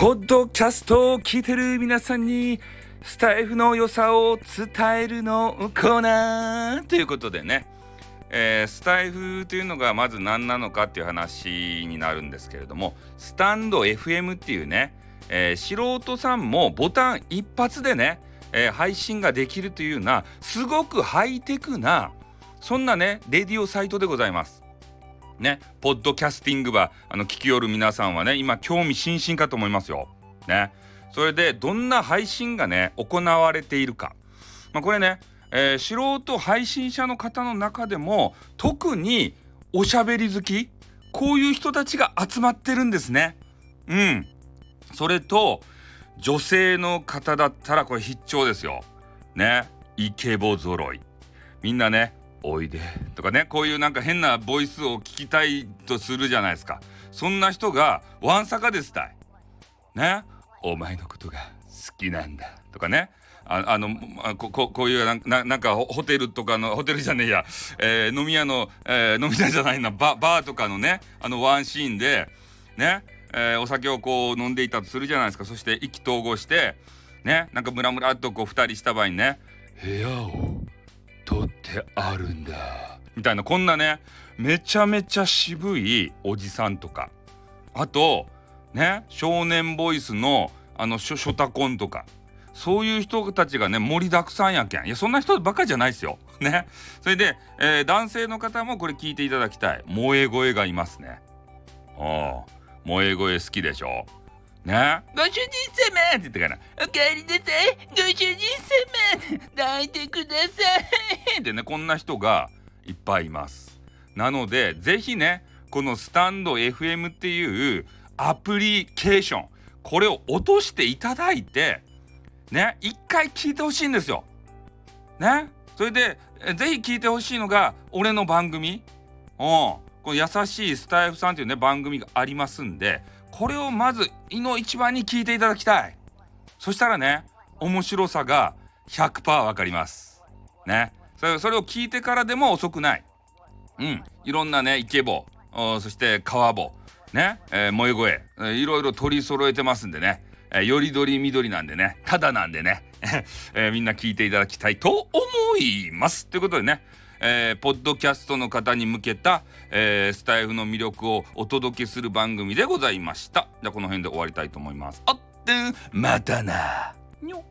ポッドキャストを聞いてる皆さんにスタイフの良さを伝えるのコーナーということでね、えー、スタイフというのがまず何なのかっていう話になるんですけれどもスタンド FM っていうね、えー、素人さんもボタン一発でね、えー、配信ができるというようなすごくハイテクなそんなねレディオサイトでございます。ね、ポッドキャスティングはあの聞きよる皆さんはね今興味津々かと思いますよ。ね、それでどんな配信がね行われているか、まあ、これね、えー、素人配信者の方の中でも特におしゃべり好きこういう人たちが集まってるんですね。うん。それと女性の方だったらこれ必聴ですよ。ね。イケボ揃い。みんなねおいで。とかねこういうなんか変なボイスを聞きたいとするじゃないですか。そんな人がわんさかですたい。ね？お前のことが好きなんだ。とかね。ああのこここういうななんかホテルとかのホテルじゃねえや、えー、飲み屋の、えー、飲み屋じゃないな。ババーとかのね。あのワンシーンで。ね、えー、お酒をこう飲んでいたとするじゃないですか。そして意気投合して。ね？なんかムラムラっとこう2人した場合にね部屋を取ってあるんだ。みたいなこんなねめちゃめちゃ渋いおじさんとか。あとね少年ボイスのあのショショタコンとか。そういう人たちがね盛りだくさんやけん。いやそんな人ばかりじゃないですよ。ね。それで、えー、男性の方もこれ聞いていただきたい。萌え声がいますね。ああ萌え声好きでしょ。ね。ご主人様。って言ってから「おかえりなさい。ご主人様。抱いてください」ってねこんな人がいっぱいいます。なので是非ねこのスタンド FM っていうアプリケーションこれを落としていただいてね一回聞いてほしいんですよ。ね。それで是非聞いてほしいのが俺の番組。うん。この優しいスタイフさんっていうね番組がありますんでこれをまずいの一番に聞いていただきたい。そしたらね面白さが100%わかります。ね。それそれを聞いてからでも遅くない。うん。いろんなねイケボ。そして川ボね、えー、萌え声、えー、いろいろ取り揃えてますんでね、えー、よりどりみどりなんでね。ただなんでね、えー、みんな聞いていただきたいと思います。ということでね。えー、ポッドキャストの方に向けた、えー、スタイフの魅力をお届けする番組でございました。じゃあこの辺で終わりたいと思います。あってん、またな。にょ